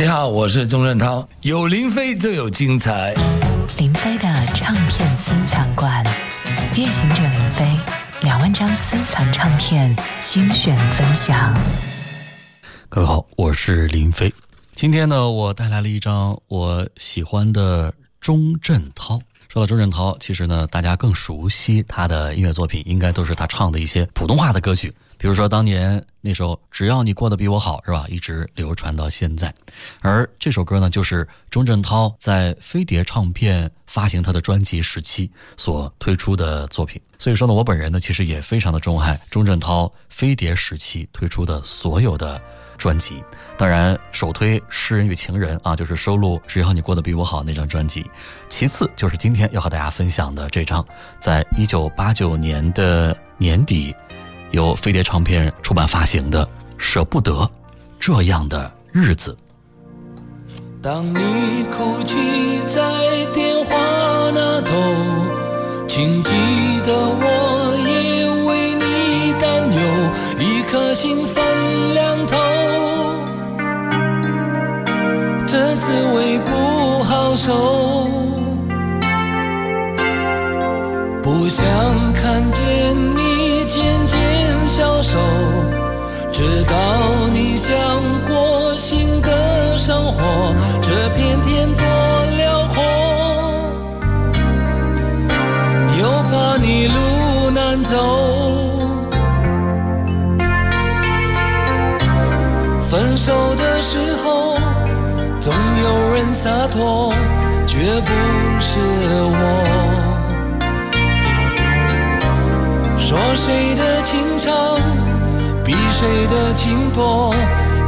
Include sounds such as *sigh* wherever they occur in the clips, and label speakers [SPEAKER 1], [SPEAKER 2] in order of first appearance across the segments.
[SPEAKER 1] 你好，我是钟镇涛。有林飞就有精彩。
[SPEAKER 2] 林飞的唱片私藏馆，夜行者林飞两万张私藏唱片精选分享。
[SPEAKER 3] 各位好，我是林飞。今天呢，我带来了一张我喜欢的钟镇涛。说到钟镇涛，其实呢，大家更熟悉他的音乐作品，应该都是他唱的一些普通话的歌曲。比如说，当年那首《只要你过得比我好》，是吧？一直流传到现在。而这首歌呢，就是钟镇涛在飞碟唱片发行他的专辑时期所推出的作品。所以说呢，我本人呢，其实也非常的钟爱钟镇涛飞碟时期推出的所有的。专辑，当然首推《诗人与情人》啊，就是收录《只要你过得比我好》那张专辑。其次就是今天要和大家分享的这张，在一九八九年的年底，由飞碟唱片出版发行的《舍不得这样的日子》。
[SPEAKER 4] 当你哭泣在电话那头，请记得我也为你担忧，一颗心放滋味不好受，不想看见你渐渐消瘦，知道你想过新的生活，这片洒脱，绝不是我。说谁的情长比谁的情多，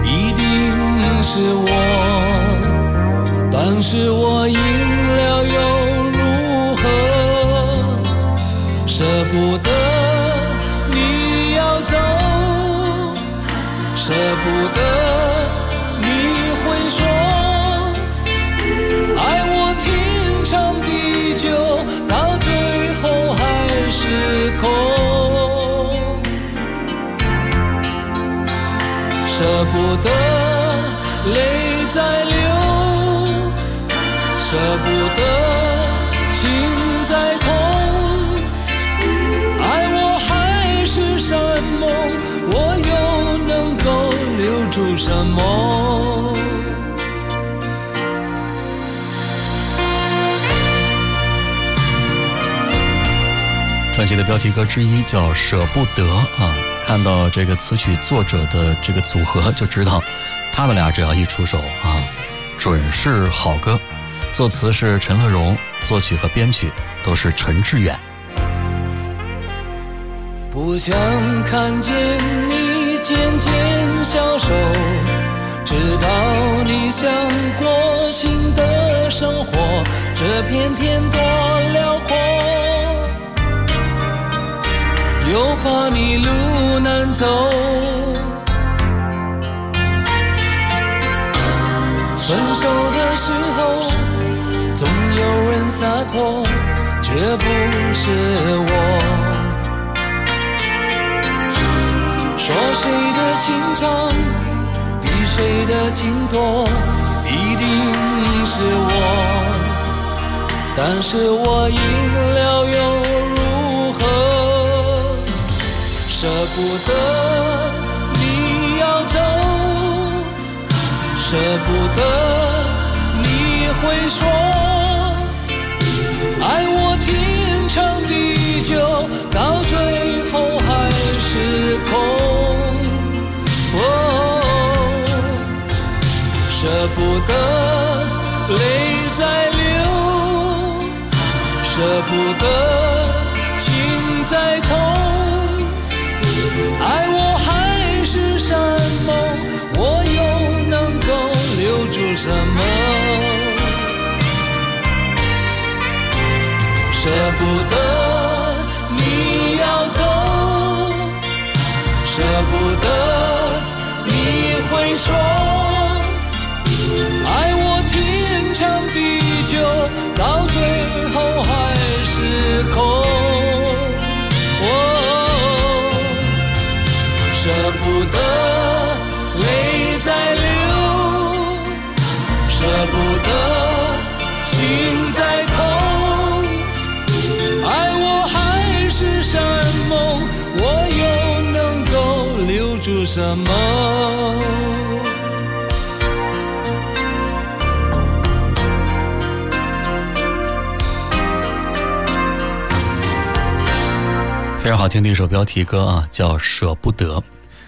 [SPEAKER 4] 一定是我。但是我赢了又如何？舍不得你要走，舍不得。泪在流；舍不得，心在痛。爱我还是山盟，我又能够留住什么？
[SPEAKER 3] 专辑的标题歌之一叫《舍不得》啊。看到这个词曲作者的这个组合，就知道他们俩只要一出手啊，准是好歌。作词是陈乐融，作曲和编曲都是陈志远。
[SPEAKER 4] 不想看见你渐渐消瘦，知道你想过新的生活，这片天多辽阔。又怕你路难走，手的时候总有人洒脱，却不是我。说谁的情长比谁的情多，一定是我，但是我赢了又如何。舍不得你要走，舍不得会说，爱我天长地久，到最后还是空。哦舍不得泪在流，舍不得情在痛。爱我还是山盟，我又能够留住什么？舍不得你要走，舍不得你会说，什么？
[SPEAKER 3] 非常好听的一首标题歌啊，叫《舍不得》。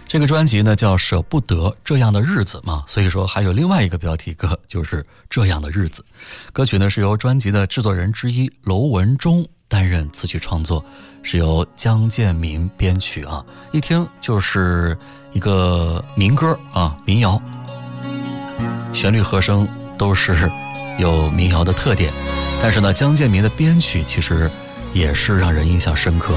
[SPEAKER 3] 这个专辑呢叫《舍不得这样的日子》嘛，所以说还有另外一个标题歌，就是这样的日子。歌曲呢是由专辑的制作人之一娄文忠担任词曲创作，是由江建民编曲啊。一听就是一个民歌啊，民谣，旋律和声都是有民谣的特点。但是呢，江建民的编曲其实也是让人印象深刻。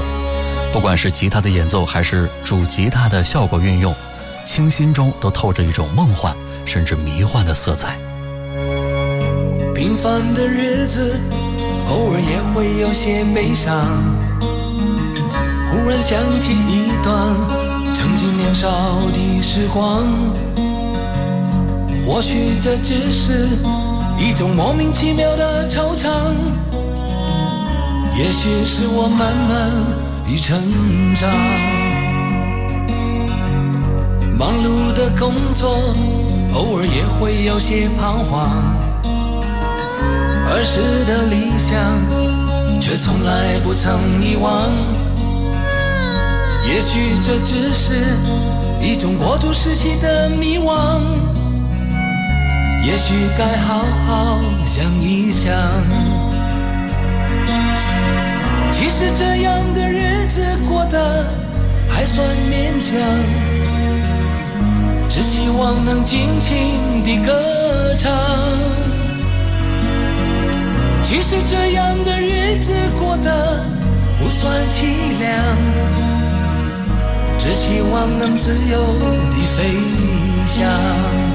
[SPEAKER 3] 不管是吉他的演奏，还是主吉他的效果运用，清新中都透着一种梦幻甚至迷幻的色彩。
[SPEAKER 4] 平凡的日子，偶尔也会有些悲伤。忽然想起一段年少的时光，或许这只是一种莫名其妙的惆怅，也许是我慢慢。已成长，忙碌的工作，偶尔也会有些彷徨。儿时的理想，却从来不曾遗忘。也许这只是一种过度时期的迷惘，也许该好好想一想。其实这样的日子过得还算勉强，只希望能尽情地歌唱。其实这样的日子过得不算凄凉，只希望能自由地飞翔。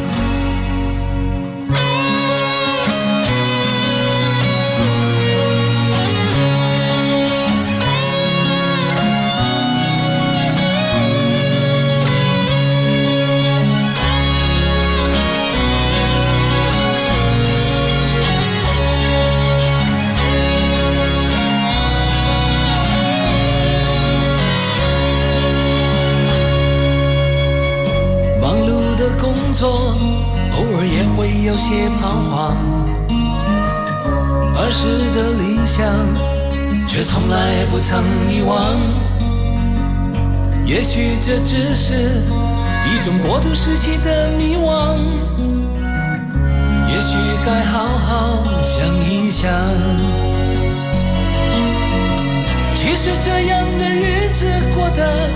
[SPEAKER 4] 徨，儿时的理想却从来不曾遗忘。也许这只是一种过渡时期的迷惘，也许该好好想一想。其实这样的日子过得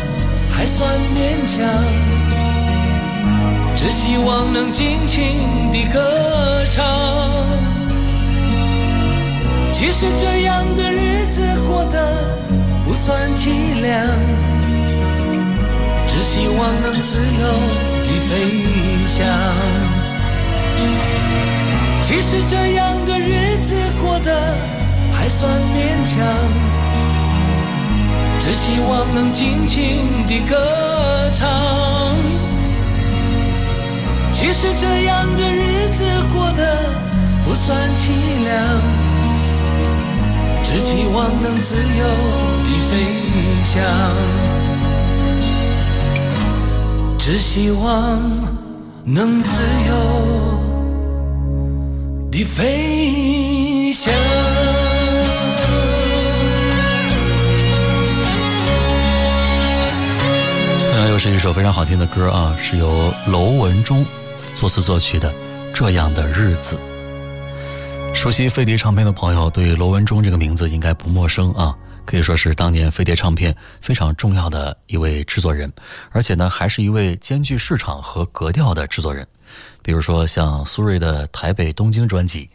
[SPEAKER 4] 还算勉强。只希望能尽情地歌唱。其实这样的日子过得不算凄凉，只希望能自由地飞翔。其实这样的日子过得还算勉强，只希望能尽情地歌唱。其实这样的日子过得不算凄凉，只希望能自由地飞翔，只希望能自由地飞翔。
[SPEAKER 3] 又是一首非常好听的歌啊，是由娄文忠。作词作曲的《这样的日子》，熟悉飞碟唱片的朋友对罗文忠这个名字应该不陌生啊，可以说是当年飞碟唱片非常重要的一位制作人，而且呢，还是一位兼具市场和格调的制作人。比如说像苏芮的《台北东京》专辑，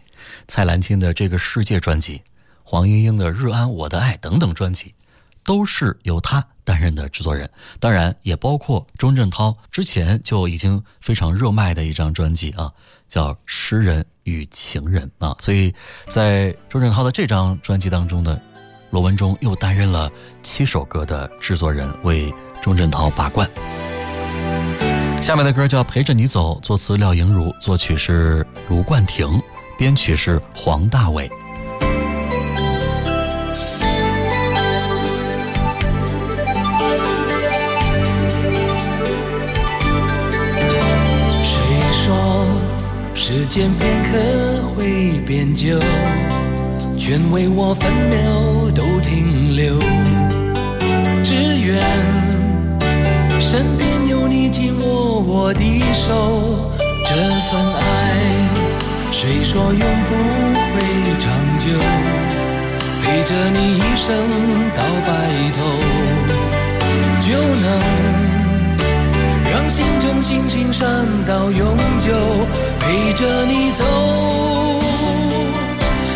[SPEAKER 3] 蔡澜清的《这个世界》专辑，黄莺莺的《日安我的爱》等等专辑。都是由他担任的制作人，当然也包括钟镇涛之前就已经非常热卖的一张专辑啊，叫《诗人与情人》啊，所以在钟镇涛的这张专辑当中呢，罗文忠又担任了七首歌的制作人，为钟镇涛把关。下面的歌叫《陪着你走》，作词廖莹茹，作曲是卢冠廷，编曲是黄大炜。
[SPEAKER 4] 时间片刻会变久，全为我分秒都停留。只愿身边有你紧握我的手，这份爱谁说永不会长久？陪着你一生到白头，就能。心中星星闪到永久，陪着你走，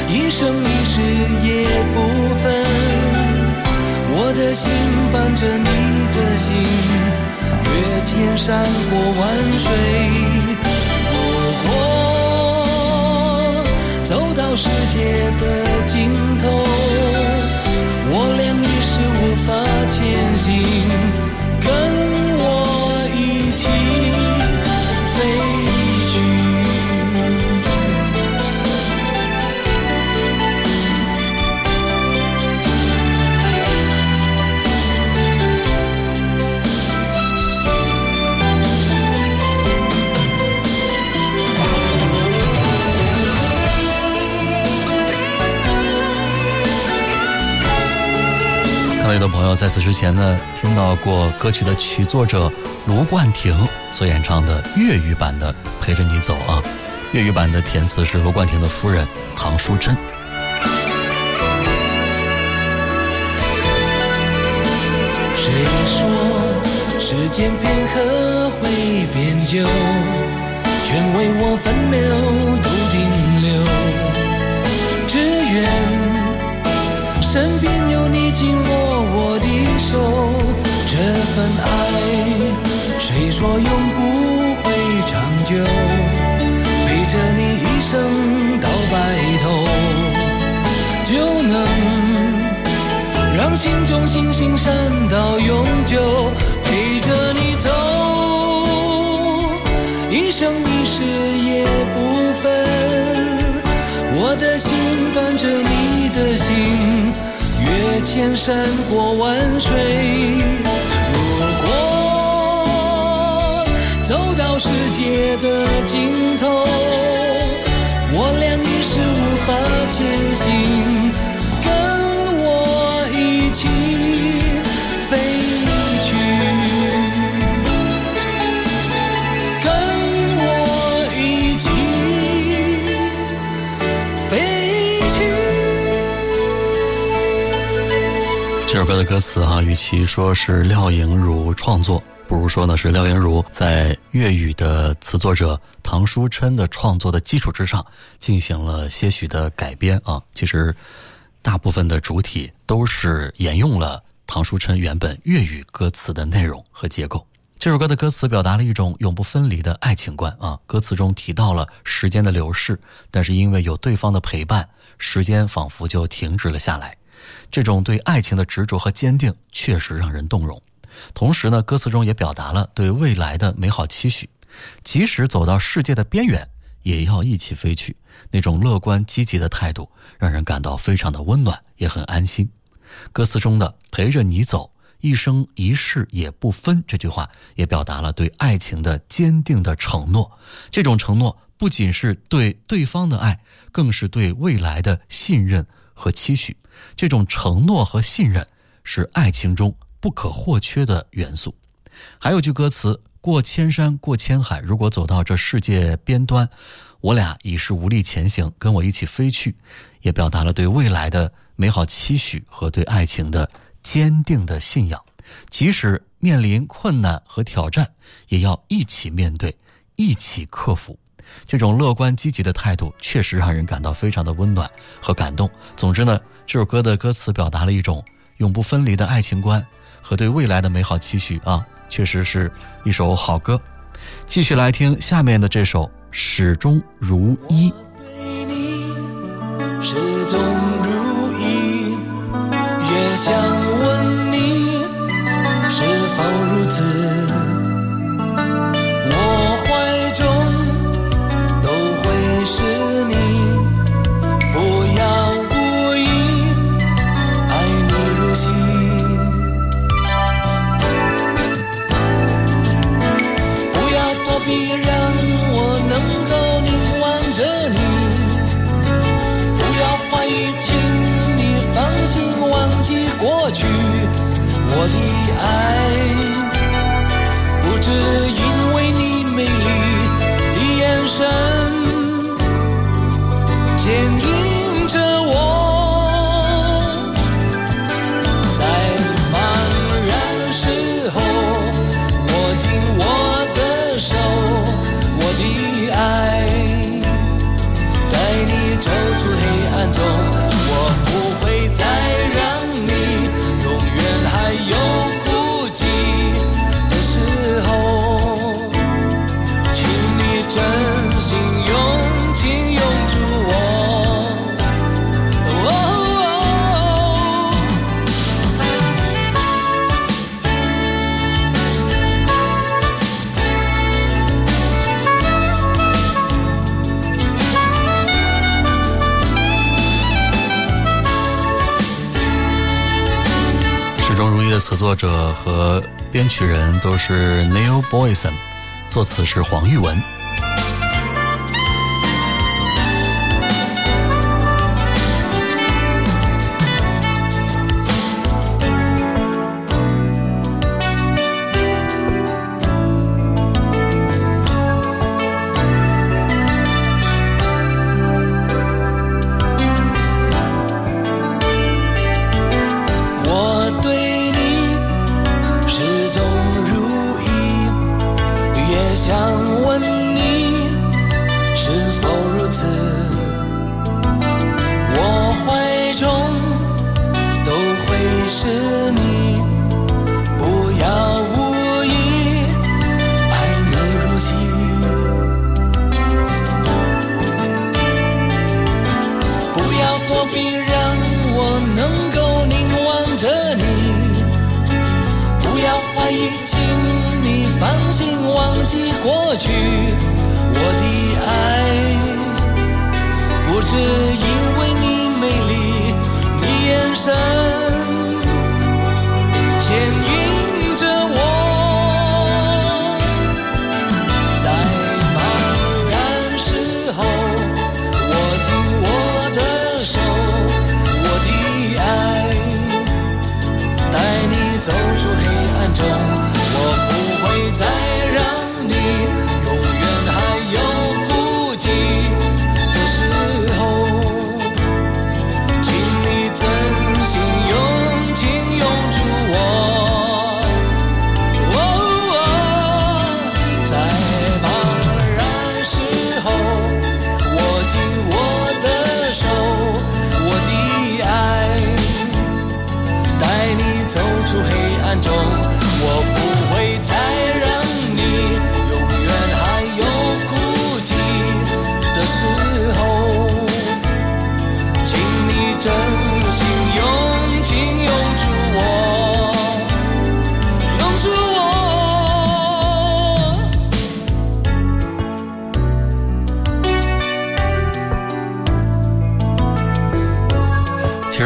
[SPEAKER 4] 一生一世也不分。我的心伴着你的心，越千山过万水。如果走到世界的尽头，我俩一世无法前行。
[SPEAKER 3] 朋友在此之前呢，听到过歌曲的曲作者卢冠廷所演唱的粤语版的《陪着你走》啊，粤语版的填词是卢冠廷的夫人唐淑珍。
[SPEAKER 4] 谁说时间片刻会变旧？全为我分秒都停留。只愿身边有你紧握。手，这份爱，谁说永不会长久？陪着你一生到白头，就能让心中星星闪到永久。陪着你走，一生一世也不分。我的心伴着你的心。越千山过万水，如果走到世界的尽头，我俩已是无法前行，
[SPEAKER 3] 歌词哈，与其说是廖颖如创作，不如说呢是廖颖如在粤语的词作者唐书琛的创作的基础之上，进行了些许的改编啊。其实，大部分的主体都是沿用了唐书琛原本粤语歌词的内容和结构。这首歌的歌词表达了一种永不分离的爱情观啊。歌词中提到了时间的流逝，但是因为有对方的陪伴，时间仿佛就停止了下来。这种对爱情的执着和坚定，确实让人动容。同时呢，歌词中也表达了对未来的美好期许，即使走到世界的边缘，也要一起飞去。那种乐观积极的态度，让人感到非常的温暖，也很安心。歌词中的“陪着你走，一生一世也不分”这句话，也表达了对爱情的坚定的承诺。这种承诺不仅是对对方的爱，更是对未来的信任和期许。这种承诺和信任是爱情中不可或缺的元素。还有句歌词：“过千山，过千海，如果走到这世界边端，我俩已是无力前行，跟我一起飞去。”也表达了对未来的美好期许和对爱情的坚定的信仰。即使面临困难和挑战，也要一起面对，一起克服。这种乐观积极的态度，确实让人感到非常的温暖和感动。总之呢。这首歌的歌词表达了一种永不分离的爱情观和对未来的美好期许啊，确实是一首好歌。继续来听下面的这首《始终如一》。
[SPEAKER 4] 始终如一，也想是因为你美丽
[SPEAKER 3] 的眼神。作者和编曲人都是 Neil Boyson，作词是黄玉文。
[SPEAKER 4] 过去我的爱不是因为你美丽你眼神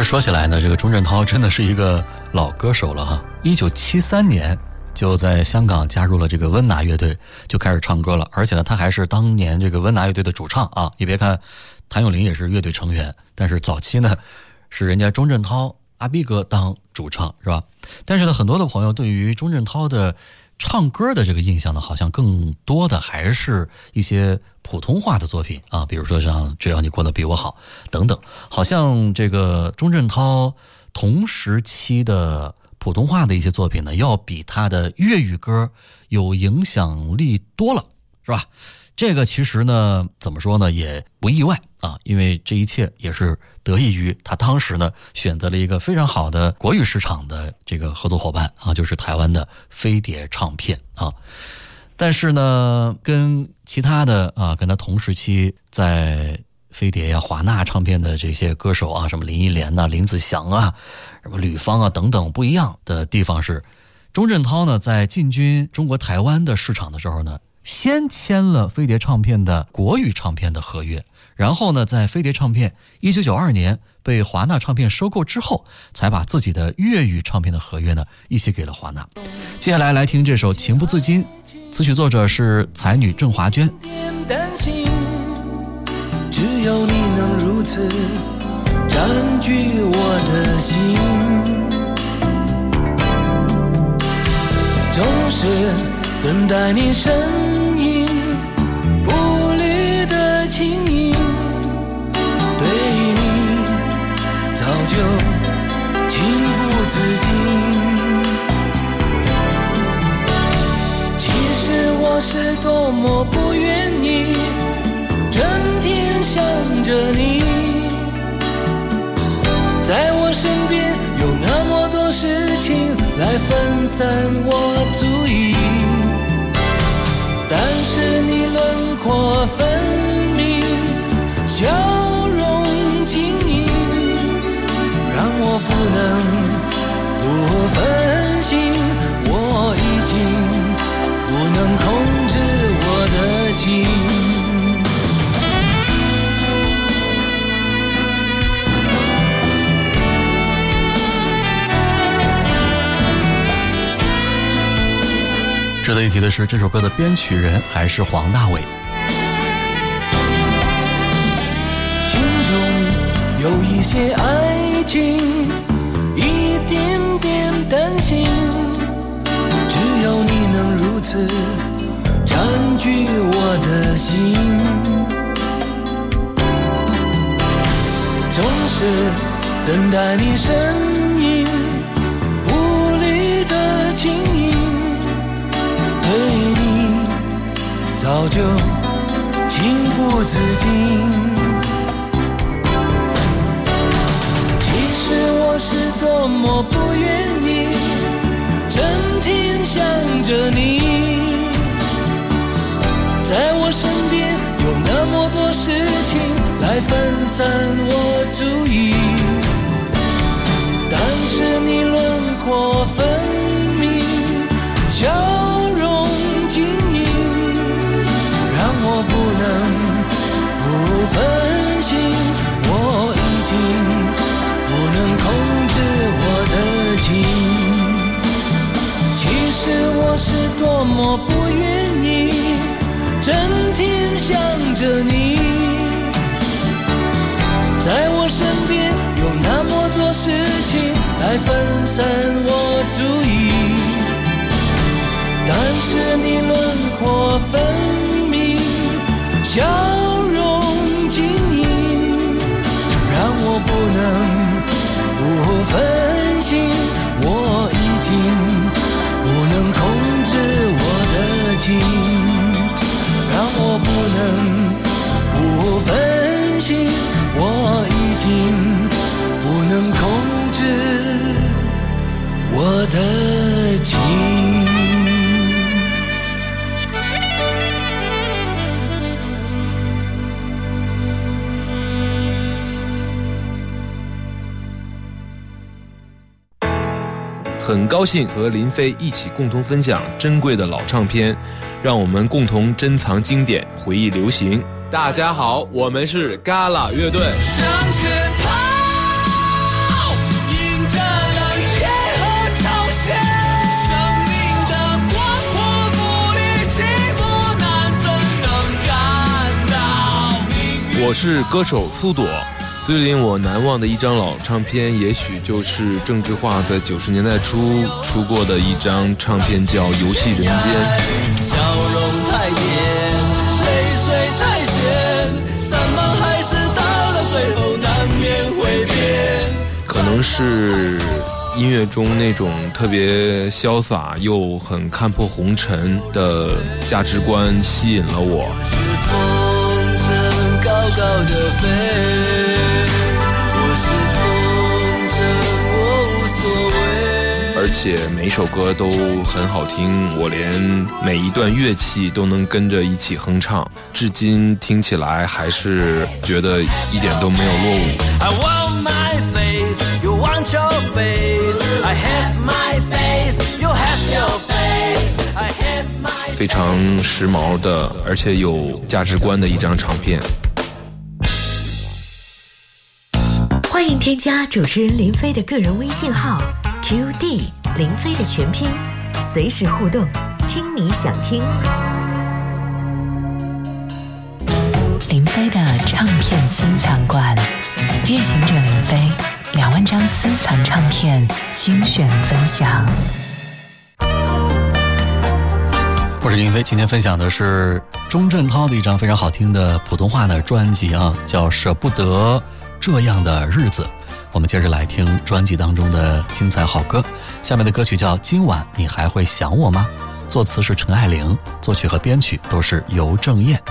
[SPEAKER 3] 说起来呢，这个钟镇涛真的是一个老歌手了哈。一九七三年就在香港加入了这个温拿乐队，就开始唱歌了。而且呢，他还是当年这个温拿乐队的主唱啊。你别看谭咏麟也是乐队成员，但是早期呢是人家钟镇涛阿逼哥当主唱是吧？但是呢，很多的朋友对于钟镇涛的唱歌的这个印象呢，好像更多的还是一些。普通话的作品啊，比如说像《只要你过得比我好》等等，好像这个钟镇涛同时期的普通话的一些作品呢，要比他的粤语歌有影响力多了，是吧？这个其实呢，怎么说呢，也不意外啊，因为这一切也是得益于他当时呢选择了一个非常好的国语市场的这个合作伙伴啊，就是台湾的飞碟唱片啊。但是呢，跟其他的啊，跟他同时期在飞碟呀、华纳唱片的这些歌手啊，什么林忆莲呐、林子祥啊、什么吕方啊等等不一样的地方是，钟镇涛呢在进军中国台湾的市场的时候呢，先签了飞碟唱片的国语唱片的合约，然后呢，在飞碟唱片一九九二年被华纳唱片收购之后，才把自己的粤语唱片的合约呢一起给了华纳。接下来来听这首《情不自禁》。词曲作者是才女郑华娟。
[SPEAKER 4] 只有你能如此占据我的心，总是等待你身，步履的轻盈，对你早就情不自禁。其实我是多么不愿意整天想着你，在我身边有那么多事情来分散我轮廓分明，笑容晶莹，让我不能不分心，我已经。不能控制我的情。
[SPEAKER 3] 值得一提的是，这首歌的编曲人还是黄大炜。
[SPEAKER 4] 一些爱情，一点点担心。只有你能如此占据我的心，总是等待你身影，步履的轻盈，对你早就情不自禁。是多么不愿意，整天想着你，在我身边有那么多事情来分散我注意，来分散我注意，但是你轮廓分明，
[SPEAKER 5] 像高兴和林飞一起共同分享珍贵的老唱片，让我们共同珍藏经典，回忆流行。大家好，我们是 Gala 乐队。
[SPEAKER 4] 向前跑，迎着冷夜和潮汐，生命的广阔不离寂寞难怎能感到？
[SPEAKER 5] 我是歌手苏朵。最令我难忘的一张老唱片，也许就是郑智化在九十年代初出过的一张唱片，叫《游戏人间》。
[SPEAKER 4] 笑容太甜，泪水太咸，山盟海誓到了最后难免会变。
[SPEAKER 5] 可能是音乐中那种特别潇洒又很看破红尘的价值观吸引了我。
[SPEAKER 4] 是风筝高高的飞，
[SPEAKER 5] 且每一首歌都很好听，我连每一段乐器都能跟着一起哼唱，至今听起来还是觉得一点都没有落伍。
[SPEAKER 4] I want my face, you want your face. I have my face, you have your face. I have my
[SPEAKER 5] 非常时髦的，而且有价值观的一张唱片。
[SPEAKER 6] 欢迎添加主持人林飞的个人微信号 QD 林飞的全拼，随时互动，听你想听。
[SPEAKER 2] 林飞的唱片私藏馆，夜行者林飞两万张私藏唱片精选分享。
[SPEAKER 3] 我是林飞，今天分享的是钟镇涛的一张非常好听的普通话的专辑啊，叫《舍不得这样的日子》。我们接着来听专辑当中的精彩好歌。下面的歌曲叫《今晚你还会想我吗》，作词是陈爱玲，作曲和编曲都是尤正燕。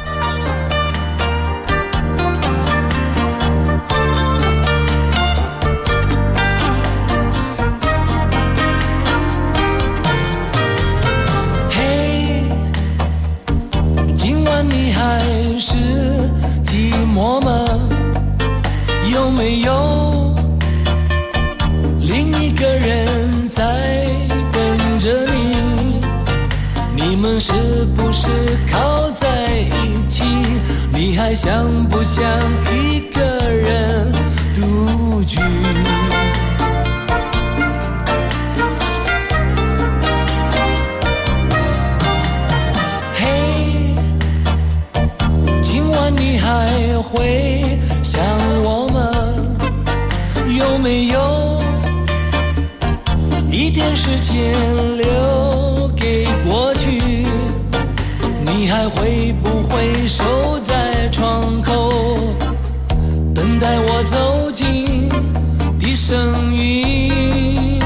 [SPEAKER 4] 的声音？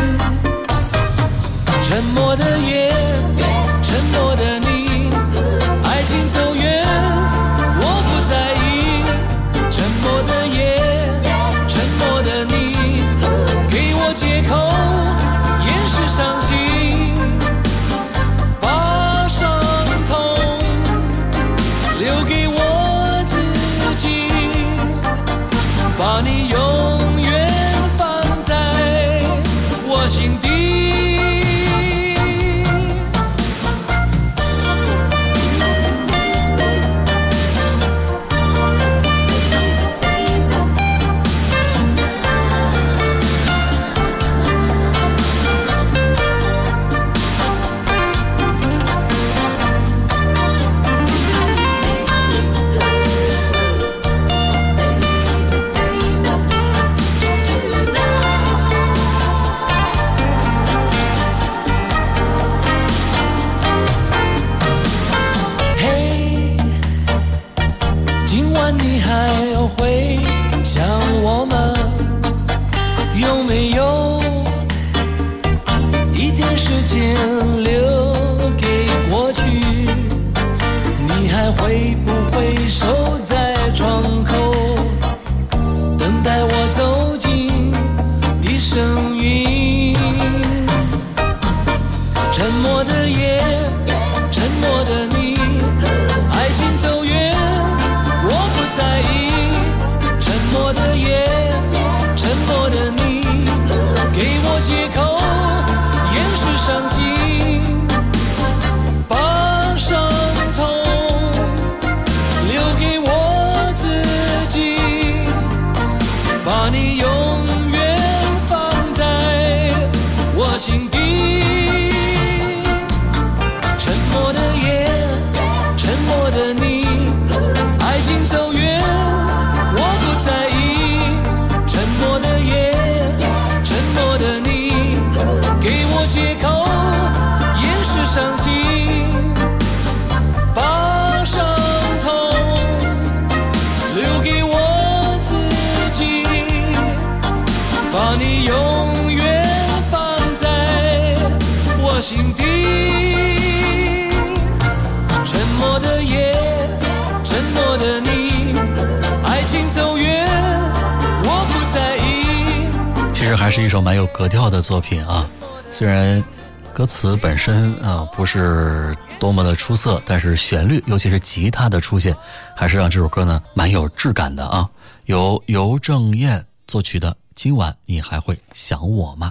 [SPEAKER 4] 沉默的夜，沉默的你，爱情走远，我不在意。沉默的夜，沉默的你，给我借口，掩饰伤心，默的你，
[SPEAKER 3] 是一首蛮有格调的作品啊。虽然歌词本身啊不是多么的出色，但是旋律，尤其是吉他的出现，还是让这首歌呢蛮有质感的啊。由尤正燕作曲的《今晚你还会想我吗》。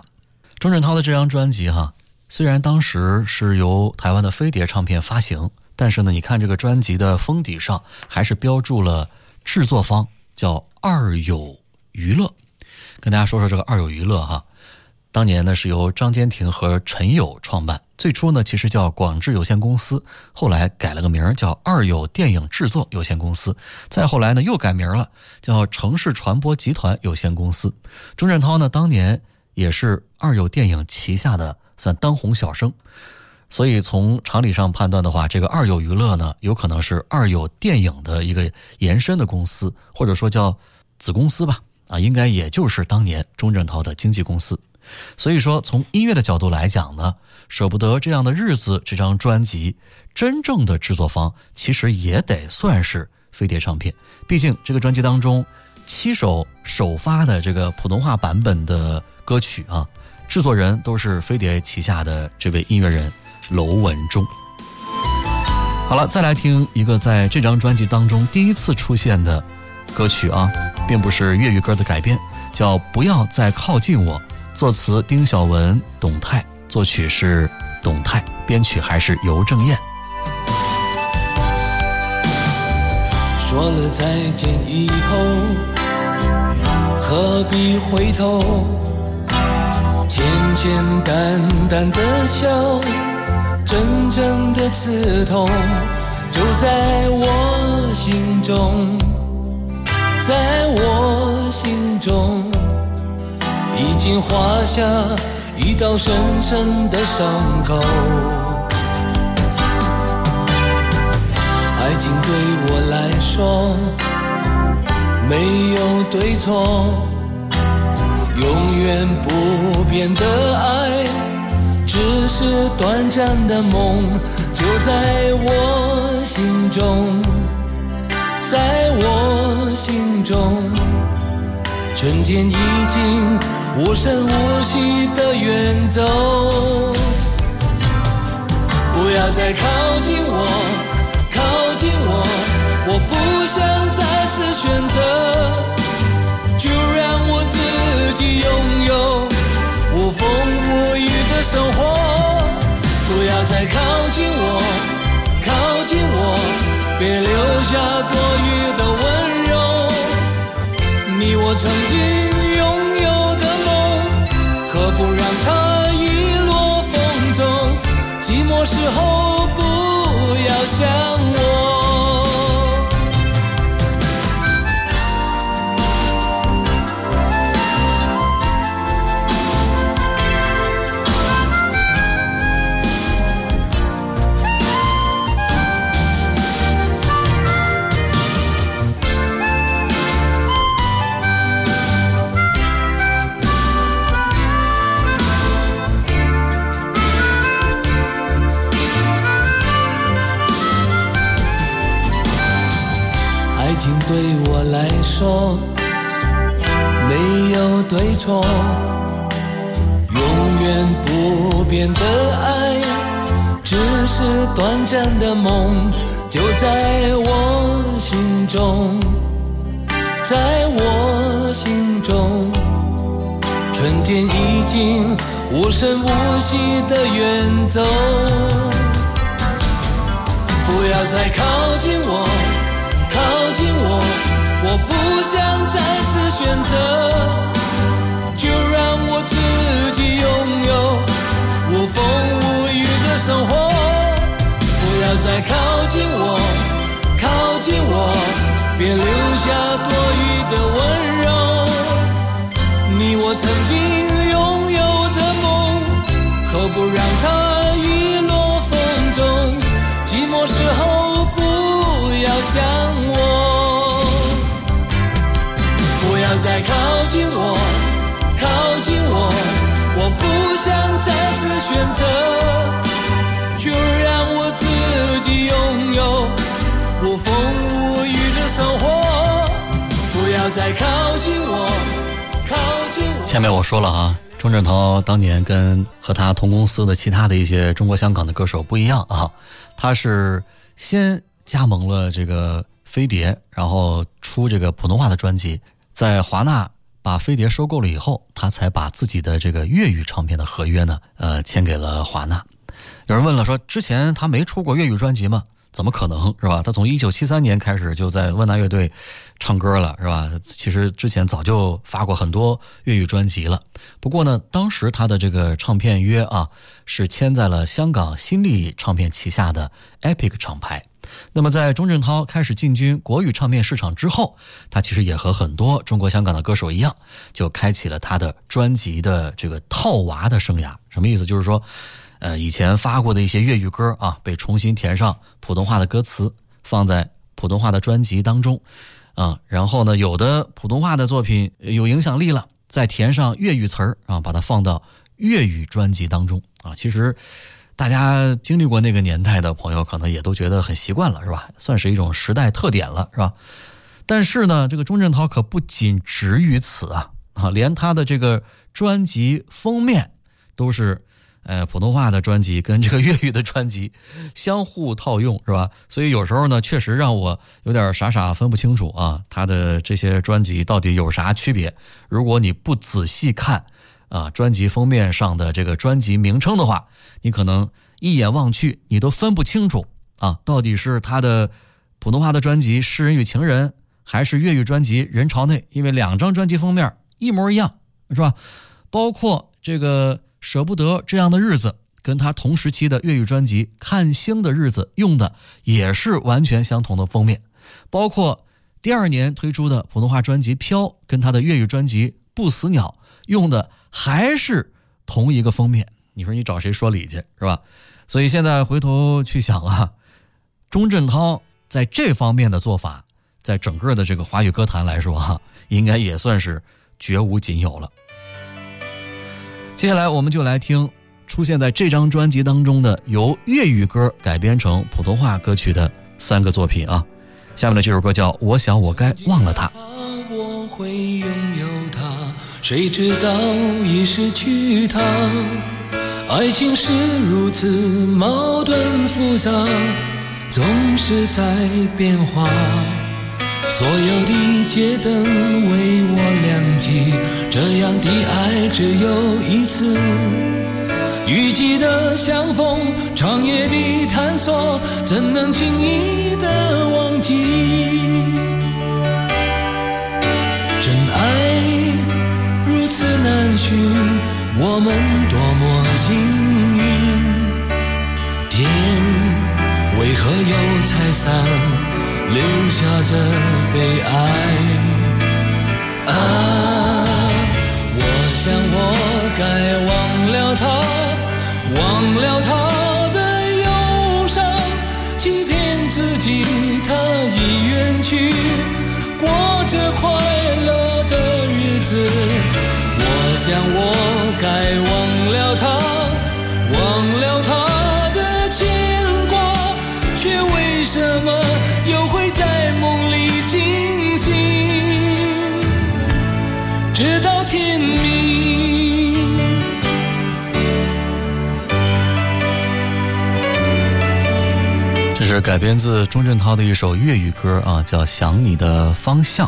[SPEAKER 3] 钟镇涛的这张专辑哈，虽然当时是由台湾的飞碟唱片发行，但是呢，你看这个专辑的封底上还是标注了制作方叫二友娱乐。跟大家说说这个二友娱乐哈，当年呢是由张坚庭和陈友创办，最初呢其实叫广智有限公司，后来改了个名儿叫二友电影制作有限公司，再后来呢又改名了，叫城市传播集团有限公司。钟镇涛呢当年也是二友电影旗下的算当红小生。所以从常理上判断的话，这个二友娱乐呢，有可能是二友电影的一个延伸的公司，或者说叫子公司吧。啊，应该也就是当年钟镇涛的经纪公司。所以说，从音乐的角度来讲呢，舍不得这样的日子这张专辑，真正的制作方其实也得算是飞碟唱片。毕竟这个专辑当中七首首发的这个普通话版本的歌曲啊，制作人都是飞碟旗下的这位音乐人娄文忠。好了，再来听一个在这张专辑当中第一次出现的歌曲啊，并不是粤语歌的改编，叫《不要再靠近我》，作词丁晓文、董泰，作曲是董泰，编曲还是尤正燕。
[SPEAKER 4] 说了再见以后，何必回头？简简单单的笑，真正的刺痛就在我心中。在我心中已经划下一道深深的伤口。爱情对我来说没有对错，永远不变的爱只是短暂的梦，就在我心中。在我心中，春天已经无声无息的远走。不要再靠近我，靠近我，我不想再次选择，就让我自己拥有无风无雨的生活。不要再靠近我，靠近我。别留下多余的温柔，你我曾经拥有的梦，何不让它遗落风中？寂寞时候不要想情。对我来说，没有对错，永远不变的爱，只是短暂的梦，就在我心中，在我心中，春天已经无声无息的远走，不要再靠近我。靠近我，我不想再次选择，就让我自己拥有无风无雨的生活。不要再靠近我，靠近我，别留下多余的温柔。你我曾经拥有的梦，何不让它遗落风中？寂寞时候想我不要。再靠近我，靠近我，我不想再次选择，就让我自己拥有无风无雨的生活。不要再靠近我，靠近我。
[SPEAKER 3] 下面我说了啊，钟镇涛当年跟和他同公司的其他的一些中国香港的歌手不一样啊，他是先加盟了这个飞碟，然后出这个普通话的专辑。在华纳把飞碟收购了以后，他才把自己的这个粤语唱片的合约呢，呃，签给了华纳。有人问了，说之前他没出过粤语专辑吗？怎么可能是吧？他从一九七三年开始就在万达乐队唱歌了，是吧？其实之前早就发过很多粤语专辑了。不过呢，当时他的这个唱片约啊，是签在了香港新力唱片旗下的 Epic 厂牌。那么，在钟镇涛开始进军国语唱片市场之后，他其实也和很多中国香港的歌手一样，就开启了他的专辑的这个套娃的生涯。什么意思？就是说，呃，以前发过的一些粤语歌啊，被重新填上普通话的歌词，放在普通话的专辑当中，啊，然后呢，有的普通话的作品有影响力了，再填上粤语词儿啊，把它放到粤语专辑当中啊，其实。大家经历过那个年代的朋友，可能也都觉得很习惯了，是吧？算是一种时代特点了，是吧？但是呢，这个钟镇涛可不仅止于此啊！啊，连他的这个专辑封面都是，呃，普通话的专辑跟这个粤语的专辑相互套用，是吧？所以有时候呢，确实让我有点傻傻分不清楚啊，他的这些专辑到底有啥区别？如果你不仔细看。啊，专辑封面上的这个专辑名称的话，你可能一眼望去，你都分不清楚啊，到底是他的普通话的专辑《诗人与情人》，还是粤语专辑《人潮内》？因为两张专辑封面一模一样，是吧？包括这个《舍不得这样的日子》，跟他同时期的粤语专辑《看星的日子》用的也是完全相同的封面，包括第二年推出的普通话专辑《飘》跟他的粤语专辑《不死鸟》用的还是同一个封面，你说你找谁说理去是吧？所以现在回头去想啊，钟镇涛在这方面的做法，在整个的这个华语歌坛来说哈，应该也算是绝无仅有了。接下来我们就来听出现在这张专辑当中的由粤语歌改编成普通话歌曲的三个作品啊。下面的这首歌叫《我想我该忘了他》。
[SPEAKER 4] 我会拥有，谁知早已失去它。爱情是如此矛盾复杂，总是在变化。所有的街灯为我亮起，这样的爱只有一次。雨季的相逢，长夜的探索，怎能轻易的忘记？难寻，我们多么幸运。天为何又拆散，留下这悲哀？啊，我想我该忘了他。忘了他的忧伤，欺骗自己他已远去，过着快想我该忘了他，忘了他的牵挂，却为什么又会在梦里惊醒，直到天明。
[SPEAKER 3] 这是改编自钟镇涛的一首粤语歌啊，叫《想你的方向》。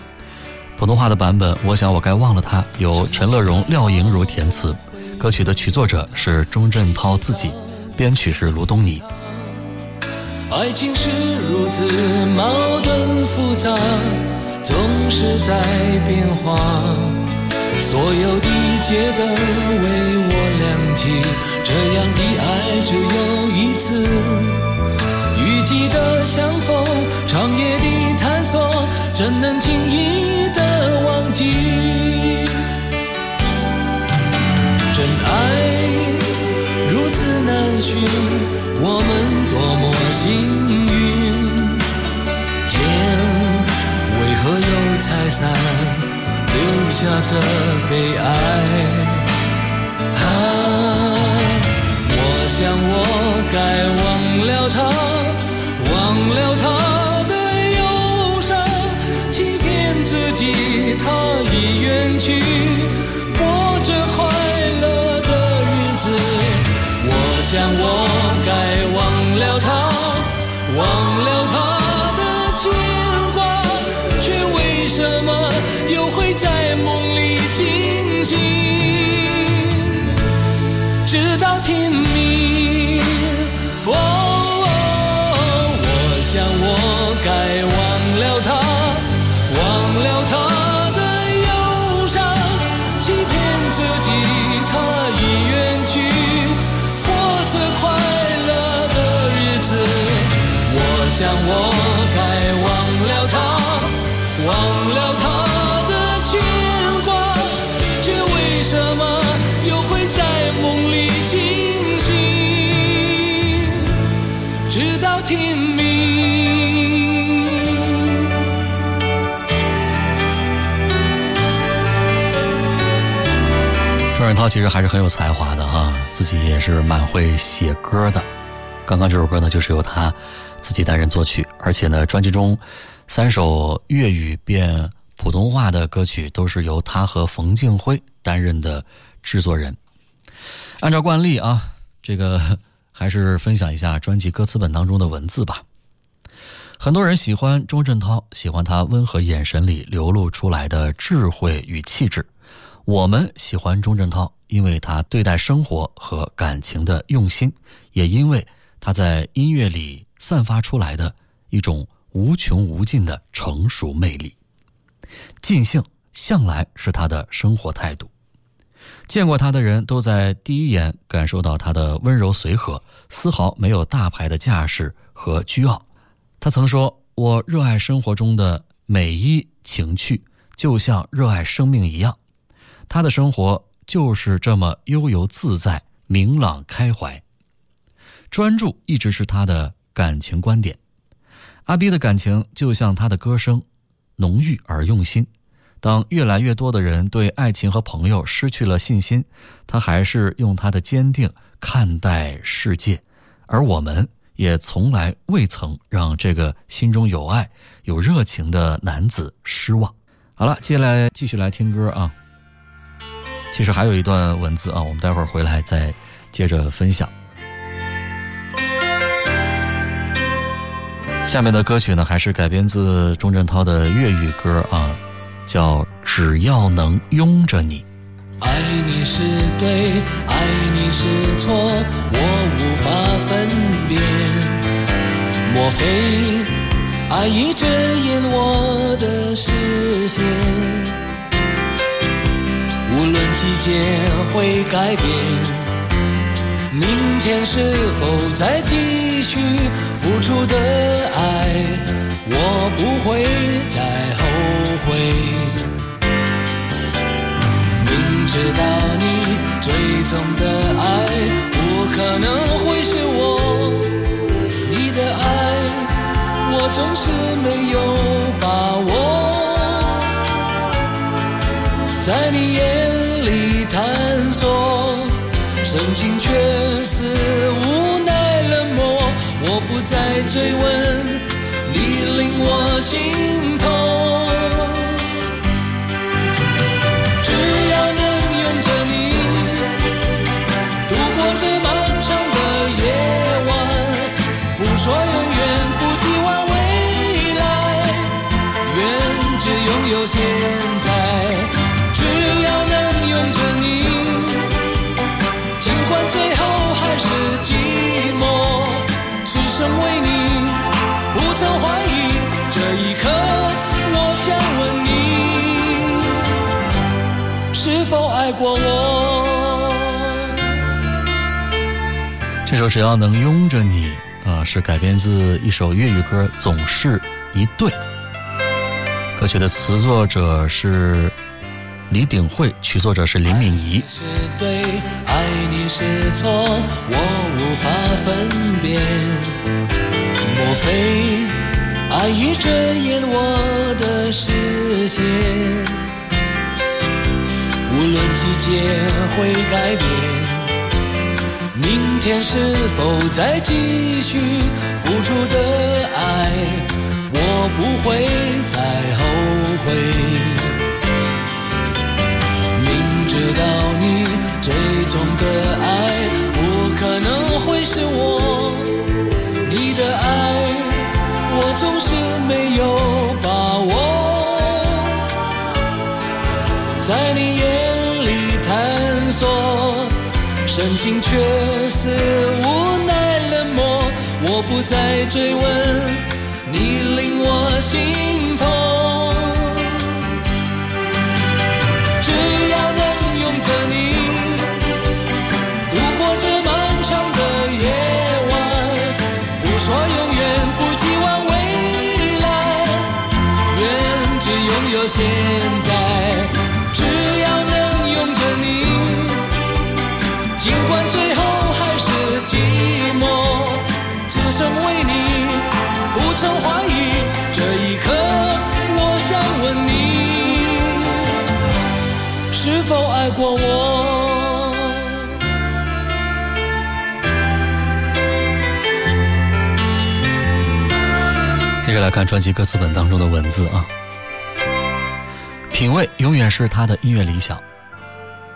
[SPEAKER 3] 普通话的版本，我想我该忘了他，由陈乐融、廖莹如填词。歌曲的曲作者是钟镇涛自己，编曲是卢东尼。
[SPEAKER 4] 爱情是如此矛盾复杂，总是在变化。所有的街灯为我亮起，这样的爱只有一次。雨季的相逢，长夜的探索，怎能轻易的忘记？真爱如此难寻，我们多么幸运。天为何又拆散，留下这悲哀？啊，我想我该忘了他。他的忧伤，欺骗自己他已远去，过着快乐的日子。我想我该忘了他，忘
[SPEAKER 3] 其实还是很有才华的哈，自己也是蛮会写歌的。刚刚这首歌呢，就是由他自己担任作曲，而且呢，专辑中三首粤语变普通话的歌曲都是由他和冯敬辉担任的制作人。按照惯例啊，这个 *laughs* 还是分享一下专辑歌词本当中的文字吧。很多人喜欢钟镇涛，喜欢他温和眼神里流露出来的智慧与气质。我们喜欢钟镇涛，因为他对待生活和感情的用心，也因为他在音乐里散发出来的一种无穷无尽的成熟魅力。尽兴向来是他的生活态度。见过他的人都在第一眼感受到他的温柔随和，丝毫没有大牌的架势和倨傲。他曾说：“我热爱生活中的每一情趣，就像热爱生命一样。他的生活就是这么悠游自在、明朗开怀。专注一直是他的感情观点。阿斌的感情就像他的歌声，浓郁而用心。当越来越多的人对爱情和朋友失去了信心，他还是用他的坚定看待世界。而我们也从来未曾让这个心中有爱、有热情的男子失望。好了，接下来继续来听歌啊。其实还有一段文字啊，我们待会儿回来再接着分享。下面的歌曲呢，还是改编自钟镇涛的粤语歌啊，叫《只要能拥着你》。
[SPEAKER 4] 爱你是对，爱你是错，我无法分辨。莫非爱已遮掩我的视线？无论季节会改变。明天是否再继续付出的爱，我不会再后悔。明知道你最终的爱不可能会是我，你的爱我总是没有曾经却是无奈冷漠，我不再追问，你令我心痛
[SPEAKER 3] 首《只要能拥着你》啊，是改编自一首粤语歌《总是一对》。歌曲的词作者是。李鼎慧，曲作者是林敏怡。
[SPEAKER 4] 是对，爱你是错，我无法分辨。莫非爱已遮掩我的视线？无论季节会改变，明天是否再继续付出的爱，我不会再后悔。明知道你最终的爱不可能会是我，你的爱我总是没有深情却是无奈冷漠。我不再追问，你令我心痛。只要能拥着你，度过这漫长的夜晚，不说永远，不寄望未来，愿只拥有现在。生为你，不曾怀疑。这一刻，我想问你，是否爱过我？
[SPEAKER 3] 接着来看专辑歌词本当中的文字啊。品味永远是他的音乐理想。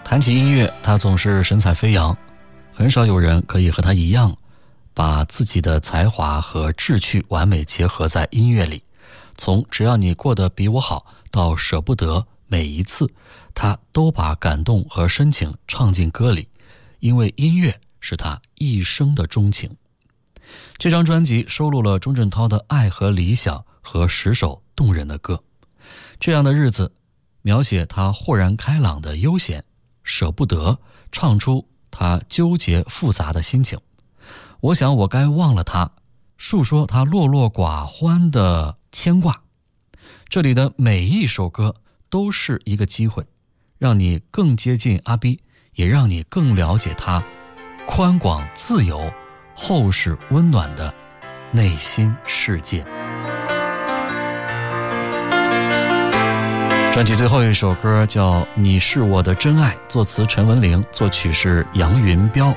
[SPEAKER 3] 谈起音乐，他总是神采飞扬，很少有人可以和他一样，把自己的才华和志趣完美结合在音乐里。从只要你过得比我好，到舍不得，每一次，他都把感动和深情唱进歌里，因为音乐是他一生的钟情。这张专辑收录了钟镇涛的爱和理想和十首动人的歌。这样的日子。描写他豁然开朗的悠闲，舍不得唱出他纠结复杂的心情。我想我该忘了他，诉说他落落寡欢的牵挂。这里的每一首歌都是一个机会，让你更接近阿 B，也让你更了解他宽广、自由、厚实、温暖的内心世界。专辑最后一首歌叫《你是我的真爱》，作词陈文玲，作曲是杨云彪，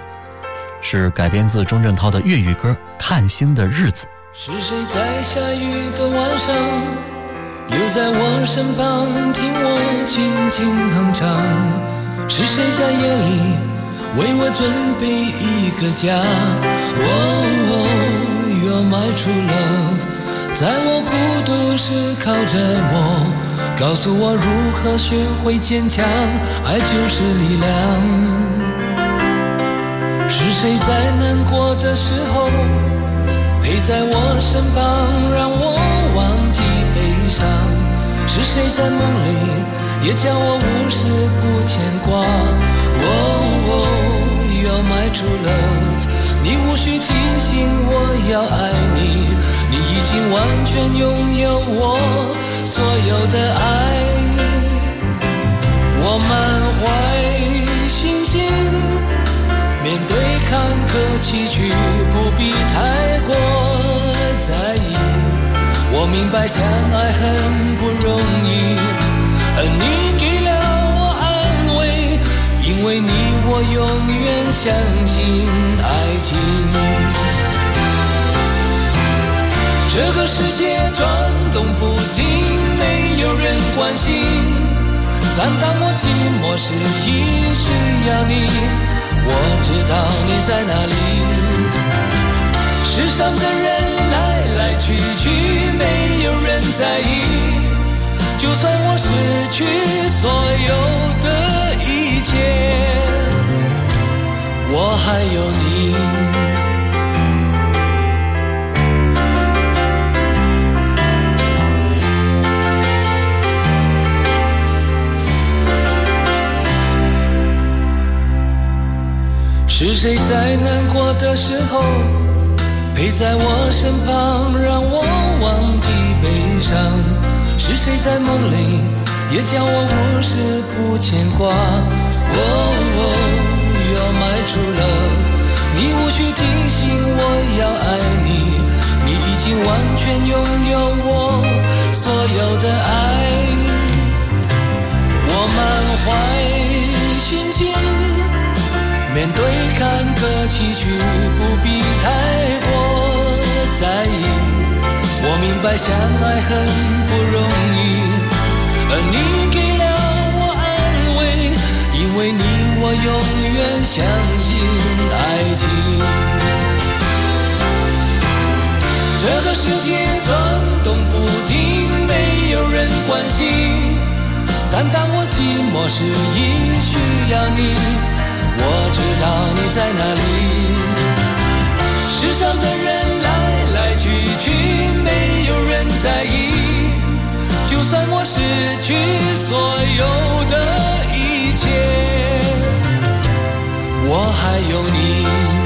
[SPEAKER 3] 是改编自钟镇涛的粤语歌《看星的日子》。
[SPEAKER 4] 是谁在下雨的晚上留在我身旁听我轻轻哼唱？是谁在夜里为我准备一个家？Oh, you're my true love，在我孤独时靠着我，告诉我如何学会坚强，爱就是力量。谁在难过的时候？陪在我身旁，让我忘记悲伤。是谁在梦里也叫我无时不牵挂？Oh, you're my true love，你无需提醒我要爱你，你已经完全拥有我所有的爱。我满怀信心，面对坎坷崎岖，不必太过。在意，我明白相爱很不容易，而你给了我安慰，因为你我永远相信爱情。这个世界转动不停，没有人关心，但当我寂寞时，一需要你，我知道你在哪里。世上的人来。来去去，没有人在意。就算我失去所有的一切，我还有你。是谁在难过的时候？陪在我身旁，让我忘记悲伤。是谁在梦里也叫我无时不牵挂？Oh, you're my true love，你无需提醒我要爱你，你已经完全拥有我所有的爱。我满怀信心。面对坎坷崎岖，不必太过在意。我明白相爱很不容易，而你给了我安慰，因为你我永远相信爱情。这个世界转动不停，没有人关心，但当我寂寞时，一需要你。我知道你在哪里。世上的人来来去去，没有人在意。就算我失去所有的一切，我还有你。